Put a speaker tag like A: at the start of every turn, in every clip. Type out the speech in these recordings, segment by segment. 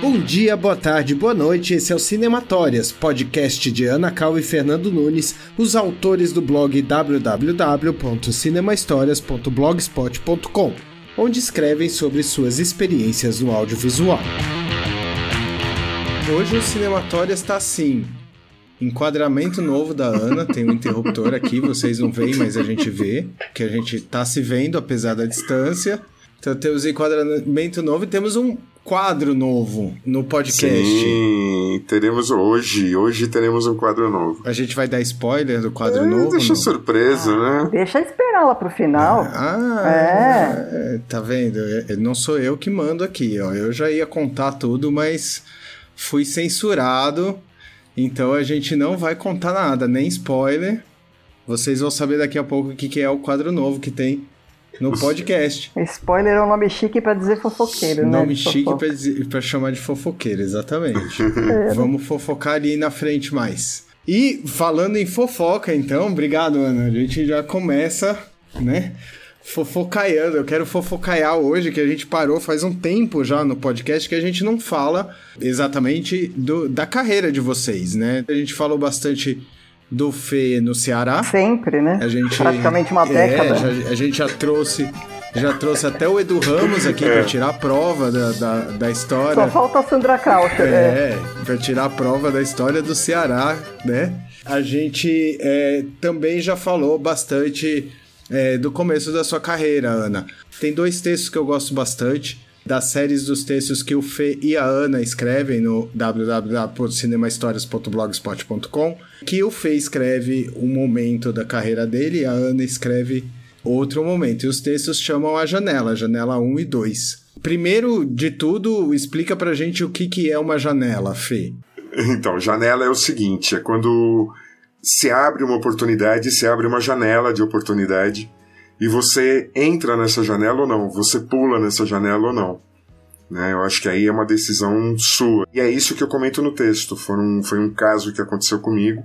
A: Bom dia, boa tarde, boa noite. Esse é o Cinematórias, podcast de Ana Cal e Fernando Nunes, os autores do blog www.cinemahistorias.blogspot.com, onde escrevem sobre suas experiências no audiovisual. Hoje o Cinematórias está assim. Enquadramento novo da Ana, tem um interruptor aqui, vocês não veem, mas a gente vê, que a gente está se vendo apesar da distância. Então temos enquadramento novo e temos um quadro novo no podcast.
B: Sim, teremos hoje. Hoje teremos um quadro novo.
A: A gente vai dar spoiler do quadro
B: é,
A: novo?
B: Deixa surpresa,
C: ah,
B: né?
C: Deixa esperar lá pro final.
A: Ah, é. Tá vendo? Não sou eu que mando aqui, ó. Eu já ia contar tudo, mas fui censurado. Então a gente não vai contar nada, nem spoiler. Vocês vão saber daqui a pouco o que é o quadro novo que tem no podcast.
C: Spoiler é um nome chique para dizer fofoqueiro,
A: nome
C: né?
A: Nome chique para chamar de fofoqueiro, exatamente. É. Vamos fofocar ali na frente mais. E falando em fofoca, então, obrigado, Ana. A gente já começa, né? Fofocaiando. Eu quero fofocaiar hoje, que a gente parou faz um tempo já no podcast, que a gente não fala exatamente do, da carreira de vocês, né? A gente falou bastante do Fê no Ceará.
C: Sempre, né?
A: A gente,
C: Praticamente uma
A: é,
C: década.
A: Já, a gente já trouxe. Já trouxe até o Edu Ramos aqui é. para tirar a prova da, da, da, história.
C: Só falta a Sandra Kraucher.
A: É, é. para tirar a prova da história do Ceará, né? A gente é, também já falou bastante é, do começo da sua carreira, Ana. Tem dois textos que eu gosto bastante das séries dos textos que o Fê e a Ana escrevem no www.cinemahistorias.blogspot.com, que o Fê escreve um momento da carreira dele e a Ana escreve outro momento. E os textos chamam a janela, janela 1 e 2. Primeiro de tudo, explica pra gente o que, que é uma janela, Fê.
B: Então, janela é o seguinte, é quando se abre uma oportunidade, se abre uma janela de oportunidade e você entra nessa janela ou não, você pula nessa janela ou não. Né? Eu acho que aí é uma decisão sua. E é isso que eu comento no texto. Foram, foi um caso que aconteceu comigo.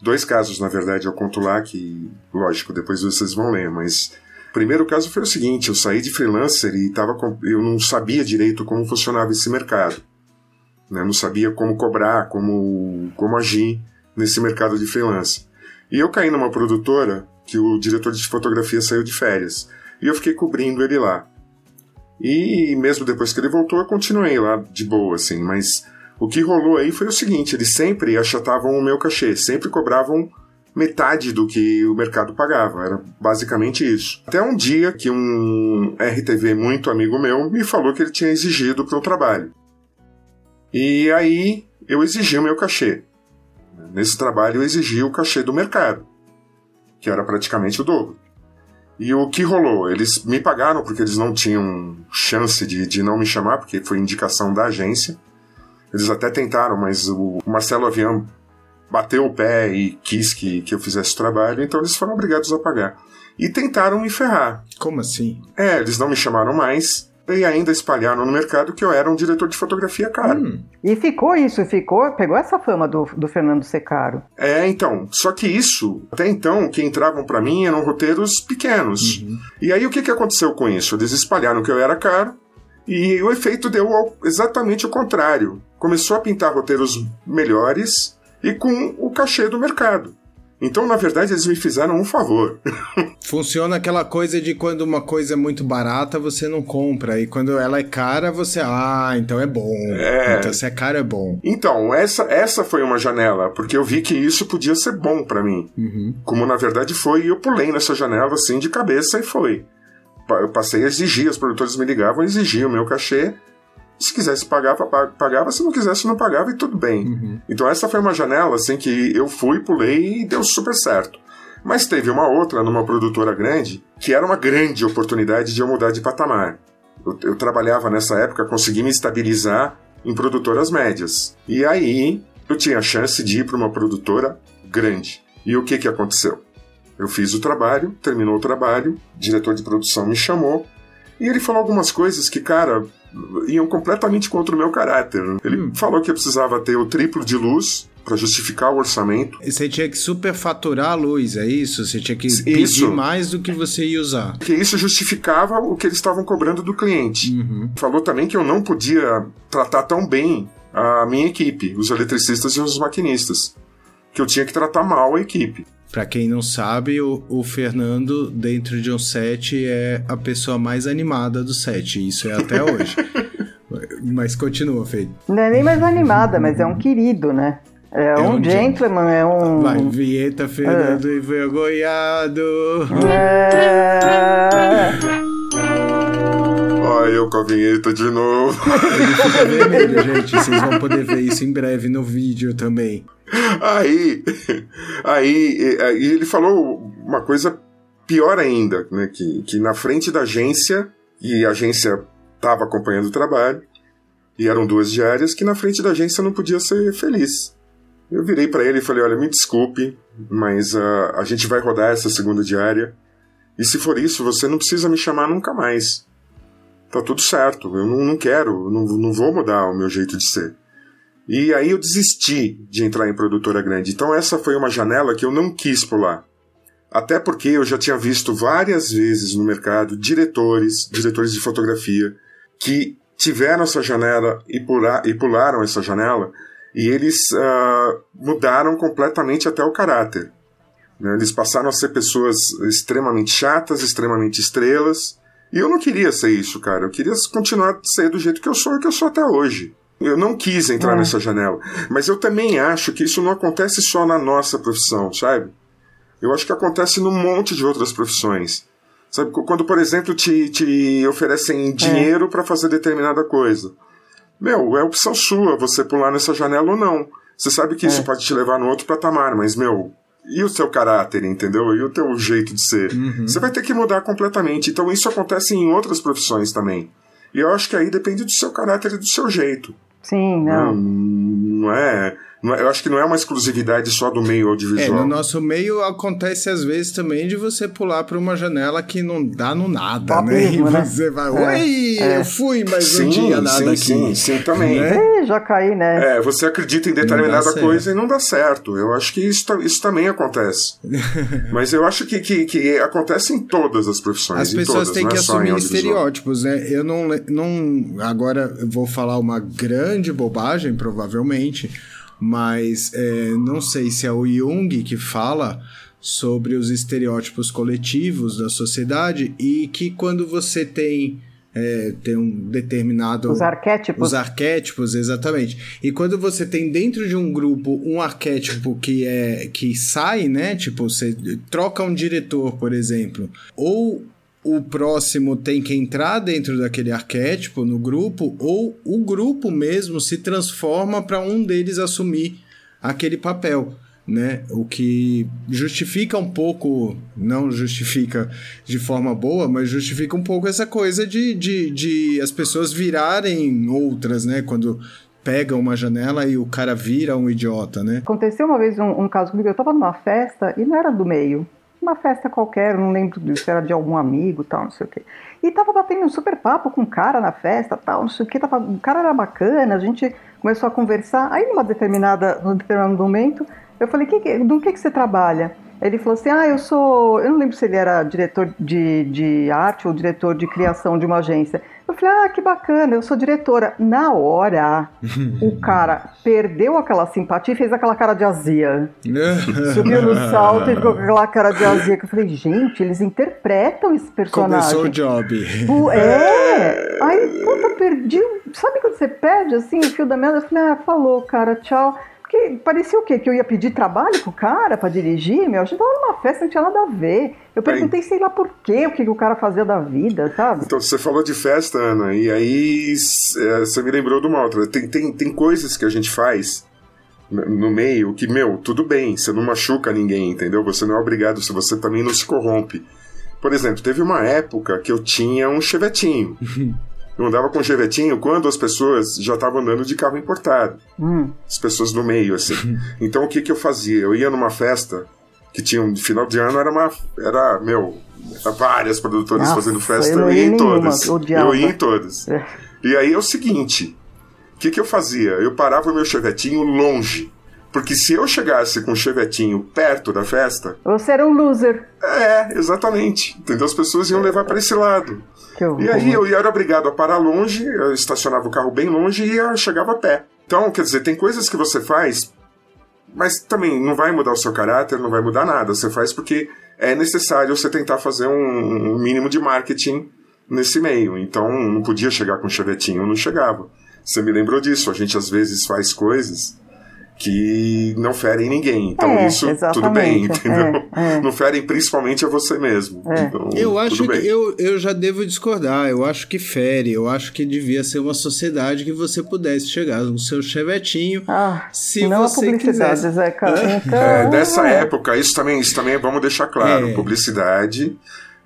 B: Dois casos, na verdade, eu conto lá que, lógico, depois vocês vão ler, mas o primeiro caso foi o seguinte: eu saí de freelancer e tava com, eu não sabia direito como funcionava esse mercado. Né? Não sabia como cobrar, como, como agir nesse mercado de freelancer. E eu caí numa produtora que o diretor de fotografia saiu de férias. E eu fiquei cobrindo ele lá. E mesmo depois que ele voltou, eu continuei lá de boa, assim. Mas o que rolou aí foi o seguinte: eles sempre achatavam o meu cachê, sempre cobravam metade do que o mercado pagava. Era basicamente isso. Até um dia que um RTV muito amigo meu me falou que ele tinha exigido para o trabalho. E aí eu exigi o meu cachê. Nesse trabalho eu exigi o cachê do mercado que era praticamente o dobro. E o que rolou? Eles me pagaram porque eles não tinham chance de, de não me chamar, porque foi indicação da agência. Eles até tentaram, mas o Marcelo Avião bateu o pé e quis que, que eu fizesse o trabalho, então eles foram obrigados a pagar. E tentaram me ferrar.
A: Como assim?
B: É, eles não me chamaram mais, e ainda espalharam no mercado que eu era um diretor de fotografia caro. Hum.
C: E ficou isso, ficou, pegou essa fama do, do Fernando ser caro.
B: É, então, só que isso, até então, que entravam para mim eram roteiros pequenos. Uhum. E aí o que, que aconteceu com isso? Eles espalharam que eu era caro, e o efeito deu exatamente o contrário. Começou a pintar roteiros melhores e com o cachê do mercado. Então, na verdade, eles me fizeram um favor.
A: Funciona aquela coisa de quando uma coisa é muito barata, você não compra. E quando ela é cara, você. Ah, então é bom. É... Então, se é caro, é bom.
B: Então, essa, essa foi uma janela, porque eu vi que isso podia ser bom para mim.
A: Uhum.
B: Como na verdade foi, e eu pulei nessa janela assim de cabeça e foi. Eu passei a exigir, os produtores me ligavam, exigiam o meu cachê. Se quisesse pagar, pagava. Se não quisesse, não pagava e tudo bem.
A: Uhum.
B: Então essa foi uma janela assim que eu fui, pulei e deu super certo. Mas teve uma outra numa produtora grande que era uma grande oportunidade de eu mudar de patamar. Eu, eu trabalhava nessa época, consegui me estabilizar em produtoras médias. E aí eu tinha a chance de ir para uma produtora grande. E o que, que aconteceu? Eu fiz o trabalho, terminou o trabalho, o diretor de produção me chamou e ele falou algumas coisas que, cara, iam completamente contra o meu caráter. Ele hum. falou que eu precisava ter o triplo de luz para justificar o orçamento.
A: E você tinha que superfaturar a luz, é isso? Você tinha que isso. pedir mais do que você ia usar.
B: Porque isso justificava o que eles estavam cobrando do cliente. Uhum. Falou também que eu não podia tratar tão bem a minha equipe, os eletricistas e os maquinistas. Que eu tinha que tratar mal a equipe.
A: Para quem não sabe, o, o, Fernando, dentro de um set, é a pessoa mais animada do set. Isso é até hoje. mas continua, Fê.
C: Não é nem mais animada, mas é um querido, né? É, é um, um gentleman, é um.
A: Vai, vinheta Fernando é. envergonhado. É.
B: Eu com a vinheta de novo.
A: Ele fica vermelho, gente. Vocês vão poder ver isso em breve no vídeo também.
B: Aí, aí, aí ele falou uma coisa pior ainda, né? Que, que na frente da agência, e a agência estava acompanhando o trabalho, e eram duas diárias, que na frente da agência não podia ser feliz. Eu virei para ele e falei: Olha, me desculpe, mas uh, a gente vai rodar essa segunda diária. E se for isso, você não precisa me chamar nunca mais. Tá tudo certo, eu não, não quero, não, não vou mudar o meu jeito de ser. E aí eu desisti de entrar em produtora grande. Então essa foi uma janela que eu não quis pular. Até porque eu já tinha visto várias vezes no mercado diretores, diretores de fotografia, que tiveram essa janela e, pula, e pularam essa janela e eles uh, mudaram completamente até o caráter. Né? Eles passaram a ser pessoas extremamente chatas, extremamente estrelas. E eu não queria ser isso, cara. Eu queria continuar a ser do jeito que eu sou e que eu sou até hoje. Eu não quis entrar é. nessa janela. Mas eu também acho que isso não acontece só na nossa profissão, sabe? Eu acho que acontece num monte de outras profissões. Sabe? Quando, por exemplo, te, te oferecem dinheiro é. para fazer determinada coisa. Meu, é opção sua você pular nessa janela ou não. Você sabe que é. isso pode te levar no outro patamar, mas, meu, e o seu caráter, entendeu? E o teu jeito de ser? Uhum. Você vai ter que mudar completamente. Então isso acontece em outras profissões também. E eu acho que aí depende do seu caráter e do seu jeito.
C: Sim, não.
B: Não, não é. É, eu acho que não é uma exclusividade só do meio audiovisual.
A: É, no nosso meio acontece às vezes também de você pular para uma janela que não dá no nada, tá né? Mesmo, e né? você vai, é, oi, é. eu fui, mas sim, não tinha nada
B: sim,
A: aqui.
B: Sim, sim, também.
C: Né? já caí, né?
B: É, você acredita em determinada coisa e não dá certo. Eu acho que isso, isso também acontece. mas eu acho que, que, que, acontece em todas as profissões.
A: As pessoas todas, têm que é assumir estereótipos, né? Eu não, não. Agora eu vou falar uma grande bobagem, provavelmente mas é, não sei se é o Jung que fala sobre os estereótipos coletivos da sociedade e que quando você tem é, tem um determinado.
C: Os arquétipos.
A: Os arquétipos, exatamente. E quando você tem dentro de um grupo um arquétipo que é que sai, né? Tipo, você troca um diretor, por exemplo, ou o próximo tem que entrar dentro daquele arquétipo no grupo, ou o grupo mesmo se transforma para um deles assumir aquele papel. Né? O que justifica um pouco, não justifica de forma boa, mas justifica um pouco essa coisa de, de, de as pessoas virarem outras, né? Quando pega uma janela e o cara vira um idiota, né?
C: Aconteceu uma vez um, um caso comigo, eu tava numa festa e não era do meio uma festa qualquer, não lembro se era de algum amigo tal, não sei o quê. E tava batendo um super papo com um cara na festa tal, não sei o quê, tava, o cara era bacana, a gente começou a conversar. Aí numa determinada, num determinado momento, eu falei, que, que, do que, que você trabalha? Ele falou assim: Ah, eu sou. Eu não lembro se ele era diretor de, de arte ou diretor de criação de uma agência. Eu falei: Ah, que bacana, eu sou diretora. Na hora, o cara perdeu aquela simpatia e fez aquela cara de azia. Subiu no salto e ficou com aquela cara de azia. Que eu falei: Gente, eles interpretam esse personagem.
A: Começou o job.
C: É! Aí, puta, perdi. Sabe quando você perde assim o fio da meada? Eu falei: Ah, falou, cara, tchau. Porque parecia o quê? Que eu ia pedir trabalho pro cara para dirigir? Meu, a gente tava numa festa, não tinha nada a ver. Eu perguntei, sei lá por quê, o que, que o cara fazia da vida, sabe?
B: Então, você falou de festa, Ana, e aí é, você me lembrou de uma outra. Tem, tem, tem coisas que a gente faz no meio que, meu, tudo bem, você não machuca ninguém, entendeu? Você não é obrigado, se você também não se corrompe. Por exemplo, teve uma época que eu tinha um chevetinho. Eu andava com chevetinho quando as pessoas já estavam andando de carro importado. Hum. As pessoas no meio, assim. então o que, que eu fazia? Eu ia numa festa que tinha um final de ano, era uma. Era, meu, era várias produtoras Nossa, fazendo festa, eu, eu ia em todas. Eu ia em todas. É. E aí é o seguinte: o que, que eu fazia? Eu parava o meu chevetinho longe. Porque se eu chegasse com o chevetinho perto da festa.
C: Você era um loser.
B: É, exatamente. Entendeu? As pessoas iam levar para esse lado. E aí eu era obrigado a parar longe, eu estacionava o carro bem longe e eu chegava a pé. Então, quer dizer, tem coisas que você faz, mas também não vai mudar o seu caráter, não vai mudar nada. Você faz porque é necessário você tentar fazer um, um mínimo de marketing nesse meio. Então, não podia chegar com chevetinho, não chegava. Você me lembrou disso. A gente às vezes faz coisas que não ferem ninguém. Então
C: É,
B: isso tudo bem, entendeu?
C: é, é.
B: Não ferem principalmente a você mesmo.
C: É.
B: Então,
A: Eu acho
B: tudo
A: que
B: bem.
A: eu, eu já devo discordar. Eu acho que fere. Eu acho que devia ser uma sociedade que você pudesse chegar no seu chevetinho.
C: Ah,
A: Se
C: não a
A: você
C: publicidade,
A: quisesse.
C: Zeca. Então,
B: É, dessa
C: é.
B: época, isso também, isso também vamos deixar claro.
A: É.
B: Publicidade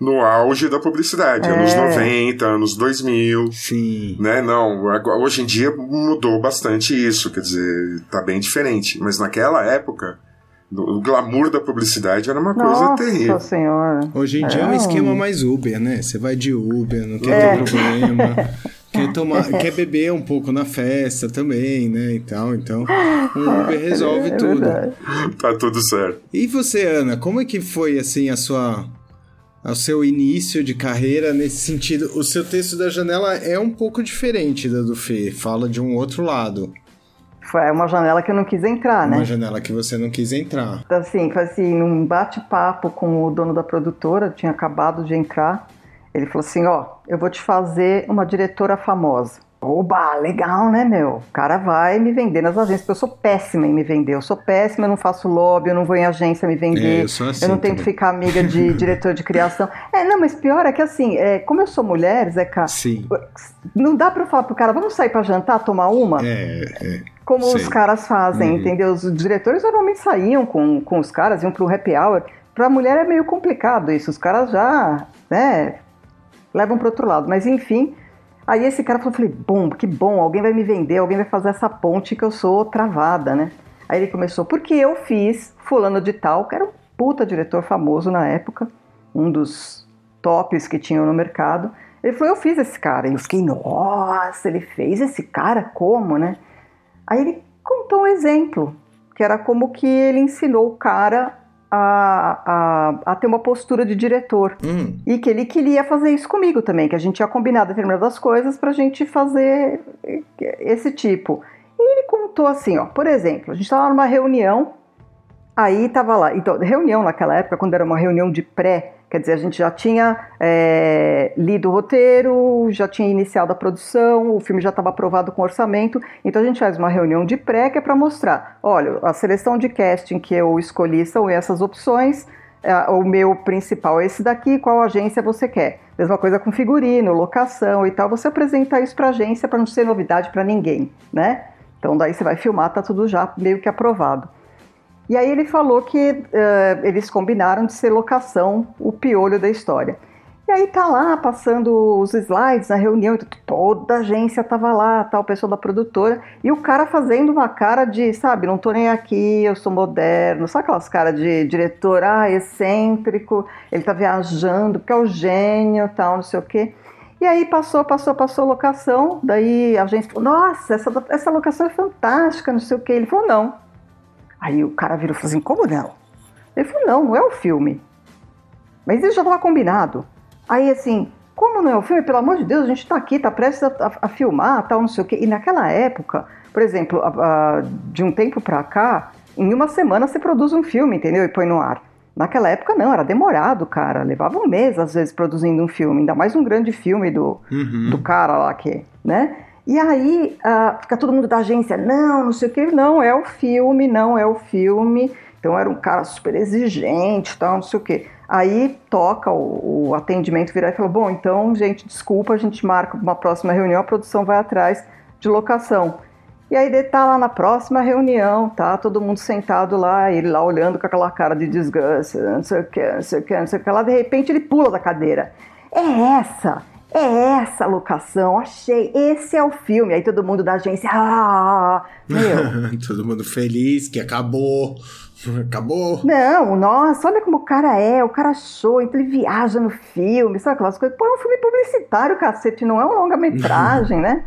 B: no auge da publicidade,
C: É.
B: anos 90, anos 2000.
A: Sim.
B: Né, não, agora- hoje em dia mudou bastante isso, quer dizer, tá bem diferente. Mas naquela época, o glamour da publicidade era uma coisa
C: Nossa
B: terrível.
C: senhora.
A: Hoje em dia é um
C: É.
A: esquema mais Uber, né? Você vai de Uber, não quer
C: É.
A: ter problema. Quer, tomar, quer beber um pouco na festa também, né? E tal. Então, um Uber resolve
C: É
A: tudo.
B: Tá tudo certo.
A: E você, Ana, como é que foi assim a sua o seu início de carreira nesse sentido? O seu texto da janela é um pouco diferente da do Fê, fala de um outro lado,
C: Foi uma janela que eu não quis entrar, né?
A: uma janela que você não quis entrar.
C: Então, assim, foi assim, num bate-papo com o dono da produtora, tinha acabado de entrar, ele falou assim, ó, eu vou te fazer uma diretora famosa. Oba, legal, né, meu? O cara vai me vender nas agências, porque eu sou péssima em me vender. Eu sou péssima, eu não faço lobby, eu não vou em agência me vender.
A: É, eu assim
C: eu não tenho que
A: também.
C: ficar amiga de diretor de criação. É, não, mas pior é que assim, é, como eu sou mulher, Zeca,
A: Sim.
C: não dá pra eu falar pro cara, vamos sair pra jantar, tomar uma?
A: É, é.
C: como os caras fazem,
A: Uhum.
C: entendeu? Os diretores normalmente saíam com, com os caras, iam pro happy hour. Pra mulher é meio complicado isso, os caras já, né, levam pro outro lado. Mas enfim, aí esse cara falou, falei, bom, que bom, alguém vai me vender, alguém vai fazer essa ponte que eu sou travada, né? Aí ele começou, porque eu fiz fulano de tal, que era um puta diretor famoso na época, um dos tops que tinham no mercado. Ele falou, eu fiz esse cara. E eu fiquei, nossa, ele fez esse cara? Como, né? Aí ele contou um exemplo, que era como que ele ensinou o cara a, a, a ter uma postura de diretor.
A: Hum,
C: E que ele queria fazer isso comigo também, que a gente tinha combinado determinadas coisas pra gente fazer esse tipo. E ele contou assim, ó, por exemplo, a gente estava numa reunião, aí tava lá, então, reunião naquela época, quando era uma reunião de pré, quer dizer, a gente já tinha é, lido o roteiro, já tinha iniciado a produção, o filme já estava aprovado com orçamento, então a gente faz uma reunião de pré que é para mostrar, olha, a seleção de casting que eu escolhi são essas opções, é, o meu principal é esse daqui, qual agência você quer? Mesma coisa com figurino, locação e tal, você apresenta isso para a agência para não ser novidade para ninguém, né? Então daí você vai filmar, tá tudo já meio que aprovado. E aí ele falou que eh, eles combinaram de ser locação o piolho da história. E aí tá lá passando os slides na reunião, então toda a agência tava lá, tal, o pessoal da produtora, e o cara fazendo uma cara de, sabe, não tô nem aqui, eu sou moderno, sabe aquelas caras de diretor, ah, excêntrico, ele tá viajando, porque é o gênio, tal, não sei o quê. E aí passou, passou, passou a locação, daí a agência falou, nossa, essa, essa locação é fantástica, não sei o quê. Ele falou, não. Aí o cara virou e falou assim, como não? Ele falou, não, não é o filme. Mas isso já estava combinado. Aí assim, como não é o filme? Pelo amor de Deus, a gente está aqui, está prestes a, a- filmar, tal, não sei o quê. E naquela época, por exemplo, a- a- de um tempo para cá, em uma semana você produz um filme, entendeu? E põe no ar. Naquela época não, era demorado, cara. Levava um mês, às vezes, produzindo um filme. Ainda mais um grande filme do,
A: uhum.
C: do cara lá que, né? E aí ah, fica todo mundo da agência, não, não sei o que, não, é o filme, não é o filme. Então era um cara super exigente, tal, não sei o que. Aí toca o, o atendimento virar e fala, bom, então, gente, desculpa, a gente marca uma próxima reunião, a produção vai atrás de locação. E aí ele tá lá na próxima reunião, tá? Todo mundo sentado lá, ele lá olhando com aquela cara de desgraça, não sei o que, não sei o que, não sei o que lá, de repente ele pula da cadeira. É essa! É essa locação, achei, esse é o filme. Aí todo mundo da agência, ah, meu,
A: Todo mundo feliz que acabou. Acabou.
C: não, nossa, olha como o cara é, o cara achou, então ele viaja no filme, sabe aquelas coisas? Pô, é um filme publicitário, cacete, não é uma longa-metragem, né?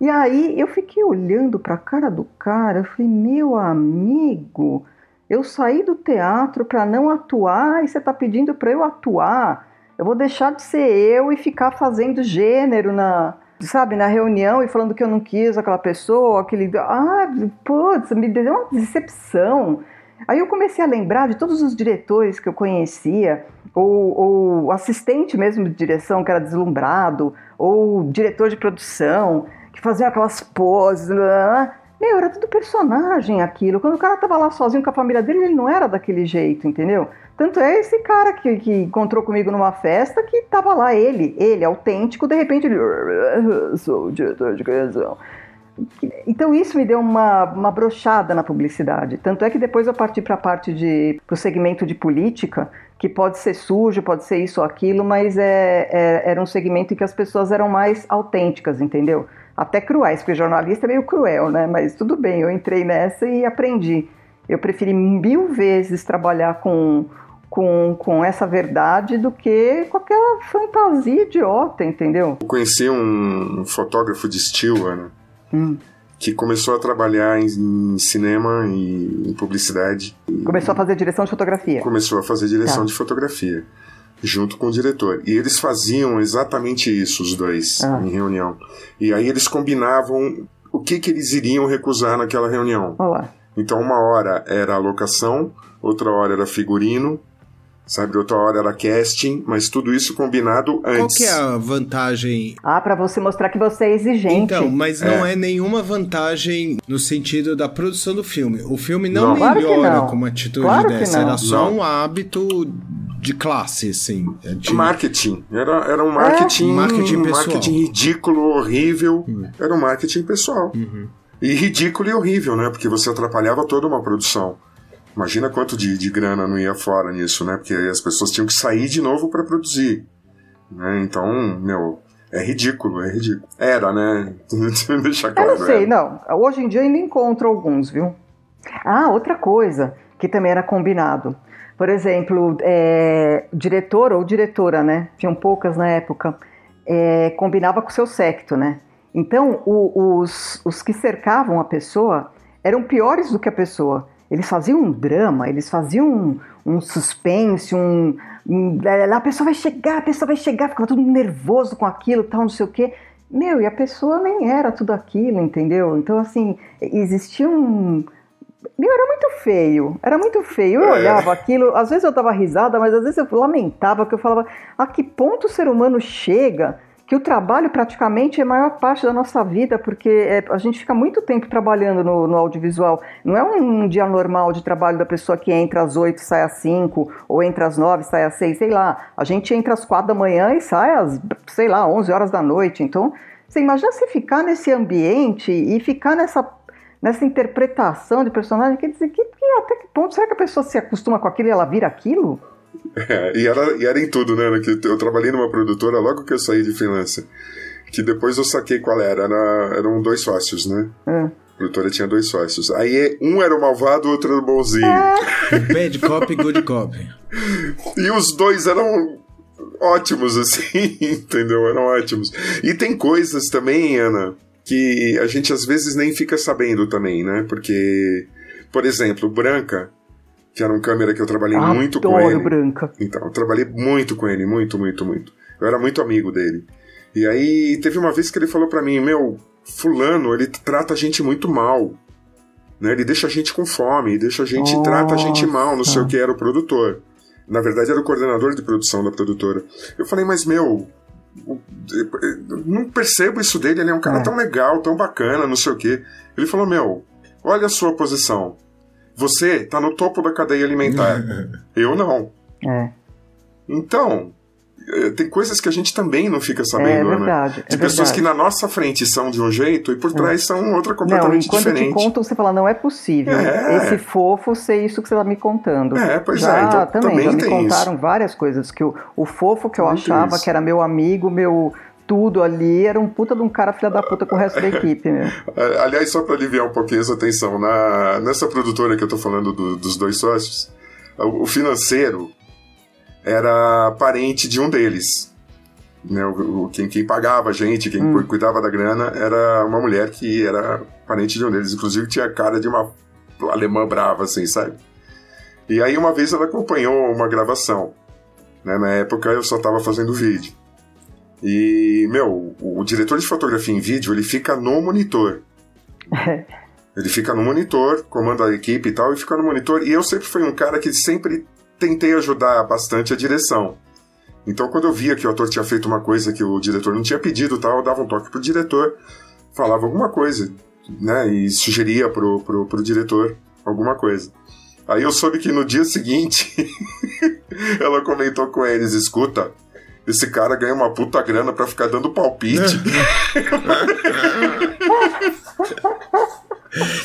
C: E aí eu fiquei olhando para a cara do cara, eu falei, meu amigo, eu saí do teatro para não atuar e você está pedindo para eu atuar. Eu vou deixar de ser eu e ficar fazendo gênero na, sabe, na reunião e falando que eu não quis aquela pessoa, aquele. Ah, putz, me deu uma decepção. Aí eu comecei a lembrar de todos os diretores que eu conhecia, ou, ou assistente mesmo de direção que era deslumbrado, ou diretor de produção que fazia aquelas poses. Né? Meu, era tudo personagem aquilo. Quando o cara tava lá sozinho com a família dele, ele não era daquele jeito, entendeu? Tanto é esse cara que, que encontrou comigo numa festa que tava lá, ele, ele, autêntico, de repente ele. Sou diretor de criação. Então isso me deu uma, uma brochada na publicidade. Tanto é que depois eu parti para a parte de o segmento de política, que pode ser sujo, pode ser isso ou aquilo, mas é, é, era um segmento em que as pessoas eram mais autênticas, entendeu? Até cruéis, porque jornalista é meio cruel, né? Mas tudo bem, eu entrei nessa e aprendi. Eu preferi mil vezes trabalhar com com, com essa verdade do que com aquela fantasia idiota, entendeu?
B: Eu conheci um fotógrafo de estilo, Ana, hum. que começou a trabalhar em, em, cinema e em publicidade.
C: Começou a fazer direção de fotografia.
B: Começou a fazer direção tá. de fotografia, junto com o diretor. E eles faziam exatamente isso, os dois, ah. em reunião. E aí eles combinavam o que, que eles iriam recusar naquela reunião.
C: Olá.
B: Então, uma hora era a locação, outra hora era figurino, sabe? Outra hora era casting, mas tudo isso combinado antes. Qual
A: que é a vantagem?
C: Ah, para você mostrar que você é exigente.
A: Então, mas não é. é. nenhuma vantagem no sentido da produção do filme. O filme não, não. melhora claro não. com uma atitude claro dessa, era só não. um hábito de classe, assim.
B: É de... Marketing. Era, era um marketing, é. marketing, pessoal. marketing ridículo, horrível. Hum. Era um marketing pessoal. Uhum. E ridículo e horrível, né? Porque você atrapalhava toda uma produção. Imagina quanto de, de grana não ia fora nisso, né? Porque as pessoas tinham que sair de novo para produzir. Né? Então, meu, é ridículo, é ridículo. Era, né?
C: Claro. Eu não sei, não. Hoje em dia ainda encontro alguns, viu? Ah, outra coisa que também era combinado. Por exemplo, é, diretor ou diretora, né? Tinham poucas na época. É, combinava com o seu secto, né? Então, o, os, os que cercavam a pessoa eram piores do que a pessoa. Eles faziam um drama, eles faziam um, um suspense, um, um, A pessoa vai chegar, a pessoa vai chegar, ficava todo nervoso com aquilo, tal, não sei o quê. Meu, e a pessoa nem era tudo aquilo, entendeu? Então, assim, existia um. Meu, era muito feio, era muito feio. Eu é. olhava aquilo, às vezes eu dava risada, mas às vezes eu lamentava, porque eu falava, a que ponto o ser humano chega que o trabalho praticamente é a maior parte da nossa vida, porque é, a gente fica muito tempo trabalhando no, no, audiovisual. Não é um dia normal de trabalho da pessoa que entra às 8 sai às 5, ou entra às 9 sai às 6, sei lá. A gente entra às 4 da manhã e sai às, sei lá, 11 horas da noite. Então, você imagina você ficar nesse ambiente e ficar nessa nessa interpretação de personagem, quer dizer, que, que, até que ponto será que a pessoa se acostuma com aquilo e ela vira aquilo?
B: É, e, era, e era em tudo, né? Que eu trabalhei numa produtora logo que eu saí de freelancer. Que depois eu saquei qual era. era eram dois sócios, né? É. A produtora tinha dois sócios. Aí um era o malvado, o outro era o bonzinho.
A: É. Bad cop, good cop.
B: E os dois eram ótimos, assim, entendeu? Eram ótimos. E tem coisas também, Ana, que a gente às vezes nem fica sabendo também, né? Porque, por exemplo, Branca que era um câmera que eu trabalhei Adoro muito com ele.
C: Branca.
B: Então, eu trabalhei muito com ele, muito, muito, muito. Eu era muito amigo dele. E aí teve uma vez que ele falou para mim, meu, fulano, ele trata a gente muito mal. Né? Ele deixa a gente com fome, deixa a gente, Nossa. trata a gente mal, não sei o que, era o produtor. Na verdade, era o coordenador de produção da produtora. Eu falei, mas meu, não percebo isso dele, ele é um cara é. tão legal, tão bacana, não sei o que. Ele falou, meu, olha a sua posição. Você está no topo da cadeia alimentar. eu não.
C: É.
B: Então, eh, tem coisas que a gente também não fica sabendo,
C: é verdade,
B: né? De é pessoas
C: verdade.
B: que na nossa frente são de um jeito e por trás é. são outra completamente
C: não,
B: diferente.
C: Quando te contam, você fala, não é possível. É. Esse fofo ser isso que você está me contando.
B: É, pois
C: já,
B: é. Então,
C: também,
B: também
C: já
B: me
C: contaram
B: isso.
C: várias coisas. Que o, o fofo que eu Muito achava isso. que era meu amigo, meu tudo ali, era um puta de um cara filha da puta com o resto da equipe, meu.
B: Aliás, só para aliviar um pouquinho essa tensão, na, nessa produtora que eu tô falando do, dos dois sócios, o financeiro era parente de um deles. né, o, quem, quem pagava a gente, quem hum. cuidava da grana, era uma mulher que era parente de um deles. Inclusive tinha cara de uma alemã brava, assim, sabe? E aí uma vez ela acompanhou uma gravação. Né? Na época eu só estava fazendo vídeo. E, meu, o, o, diretor de fotografia em vídeo, ele fica no monitor. ele fica no monitor, comanda a equipe e tal, e fica no monitor. E eu sempre fui um cara que sempre tentei ajudar bastante a direção. Então, quando eu via que o ator tinha feito uma coisa que o diretor não tinha pedido tal, eu dava um toque pro diretor, falava alguma coisa, né? E sugeria pro, pro, pro diretor alguma coisa. Aí eu soube que no dia seguinte ela comentou com eles: escuta, esse cara ganha uma puta grana pra ficar dando palpite.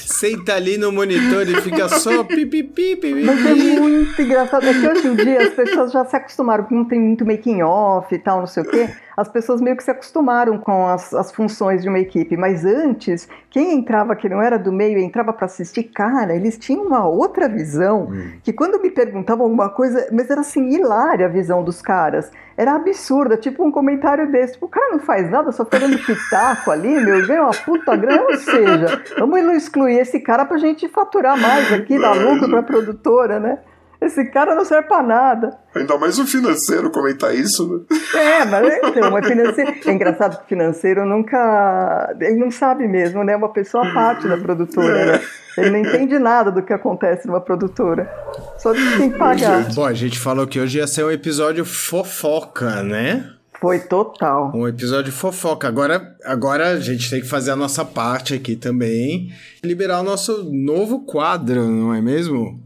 A: Senta ali no monitor e fica só pipipi, pipipi.
C: Mas é muito engraçado. É que hoje em dia as pessoas já se acostumaram, porque não tem muito making off e tal, não sei o quê as pessoas meio que se acostumaram com as, as funções de uma equipe, mas antes, quem entrava que não era do meio entrava para assistir, cara, eles tinham uma outra visão, hum. que quando me perguntavam alguma coisa, mas era assim, hilária a visão dos caras, era absurda, tipo um comentário desse, tipo, o cara não faz nada, só tá dando pitaco ali, meu, ganha uma puta grana, ou seja, vamos excluir esse cara pra gente faturar mais aqui, dar lucro pra produtora, né? Esse cara não serve pra nada.
B: Ainda mais o financeiro comentar isso, né?
C: É, mas é, então, mas financeiro. É engraçado que o financeiro nunca. Ele não sabe mesmo, né? É uma pessoa à parte da produtora, né? Ele não entende nada do que acontece numa produtora. Só tem que pagar.
A: Bom, a gente falou que hoje ia ser um episódio fofoca, né?
C: Foi total.
A: Um episódio fofoca. Agora, agora a gente tem que fazer a nossa parte aqui também. Liberar o nosso novo quadro, não é mesmo?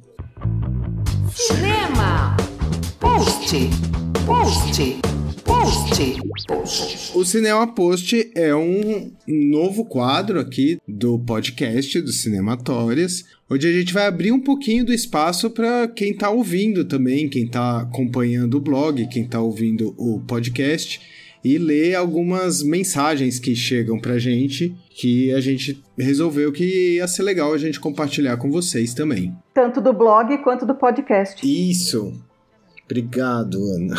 A: Cinema. Post. Post. Post. O Cinema Post é um novo quadro aqui do podcast do Cinematórias, onde a gente vai abrir um pouquinho do espaço para quem está ouvindo também, quem está acompanhando o blog, quem está ouvindo o podcast e ler algumas mensagens que chegam pra gente que a gente resolveu que ia ser legal a gente compartilhar com vocês também.
C: Tanto do blog quanto do podcast.
A: Isso. Obrigado, Ana.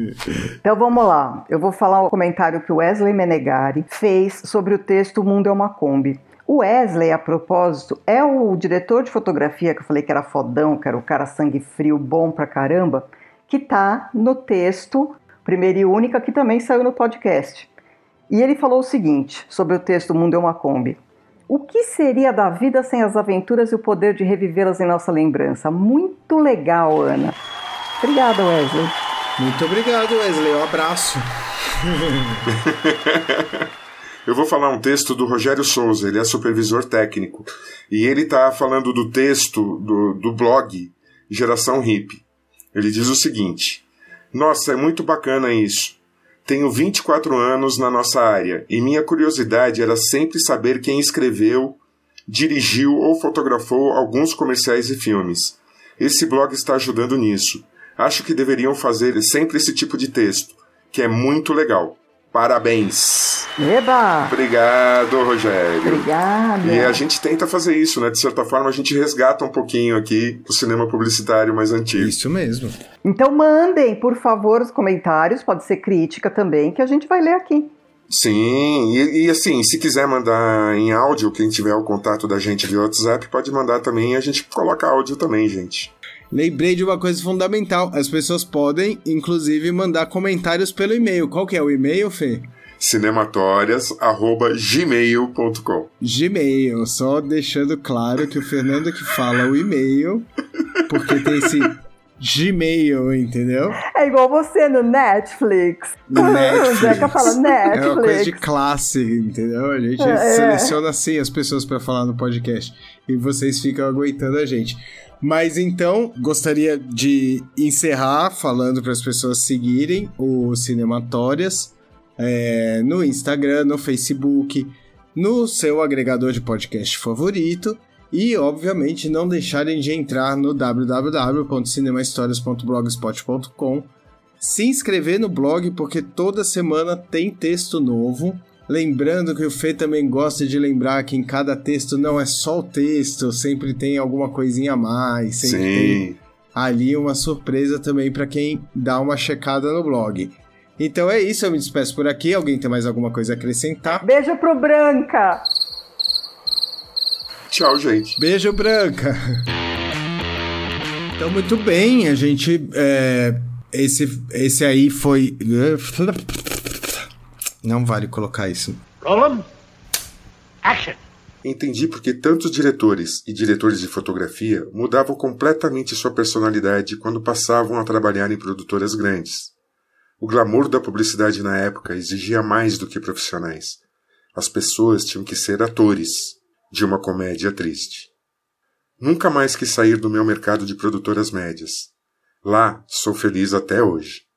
C: então vamos lá. Eu vou falar o comentário que o Wesley Menegari fez sobre o texto O Mundo é uma Kombi. O Wesley, a propósito, é o diretor de fotografia que eu falei que era fodão, que era o cara sangue frio, bom pra caramba, que tá no texto primeira e única, que também saiu no podcast. E ele falou o seguinte sobre o texto Mundo é uma Kombi. O que seria da vida sem as aventuras e o poder de revivê-las em nossa lembrança? Muito legal, Ana. Obrigada, Wesley.
A: Muito obrigado, Wesley. Um abraço.
B: Eu vou falar um texto do Rogério Souza, ele é supervisor técnico. E ele está falando do texto do, do blog Geração Hip. Ele diz o seguinte: nossa, é muito bacana isso. Tenho 24 anos na nossa área e minha curiosidade era sempre saber quem escreveu, dirigiu ou fotografou alguns comerciais e filmes. Esse blog está ajudando nisso. Acho que deveriam fazer sempre esse tipo de texto, que é muito legal. Parabéns!
C: Eba!
B: Obrigado, Rogério.
C: Obrigada.
B: E a gente tenta fazer isso, né? De certa forma, a gente resgata um pouquinho aqui o cinema publicitário mais antigo.
A: Isso mesmo.
C: Então mandem, por favor, os comentários, pode ser crítica também, que a gente vai ler aqui.
B: Sim, e, e, assim, se quiser mandar em áudio, quem tiver o contato da gente via WhatsApp, pode mandar também, a gente coloca áudio também, gente.
A: Lembrei de uma coisa fundamental. As pessoas podem, inclusive, mandar comentários pelo e-mail. Qual que é o e-mail, Fê?
B: cinematórias@gmail.com.
A: Gmail, só deixando claro que o Fernando que fala o e-mail, porque tem esse Gmail, entendeu?
C: É igual você no Netflix.
A: Netflix.
C: O Zeca fala Netflix.
A: É uma coisa de classe, entendeu? A gente é. seleciona assim as pessoas para falar no podcast e vocês ficam aguentando a gente. Mas então, gostaria de encerrar falando para as pessoas seguirem o Cinematórias é, no Instagram, no Facebook, no seu agregador de podcast favorito. E, obviamente, não deixarem de entrar no www.cinemahistorias.blogspot.com, se inscrever no blog, porque toda semana tem texto novo. Lembrando que o Fê também gosta de lembrar que em cada texto não é só o texto, sempre tem alguma coisinha a mais, sempre Sim. tem ali uma surpresa também para quem dá uma checada no blog. Então é isso, eu me despeço por aqui. Alguém tem mais alguma coisa a acrescentar?
C: Beijo pro Branca!
B: Tchau, gente.
A: Beijo, Branca! Então, muito bem, a gente. É, esse, esse aí foi. Não vale colocar isso. Roland?
B: Action! Entendi porque tantos diretores e diretores de fotografia mudavam completamente sua personalidade quando passavam a trabalhar em produtoras grandes. O glamour da publicidade na época exigia mais do que profissionais. As pessoas tinham que ser atores de uma comédia triste. Nunca mais quis sair do meu mercado de produtoras médias. Lá sou feliz até hoje.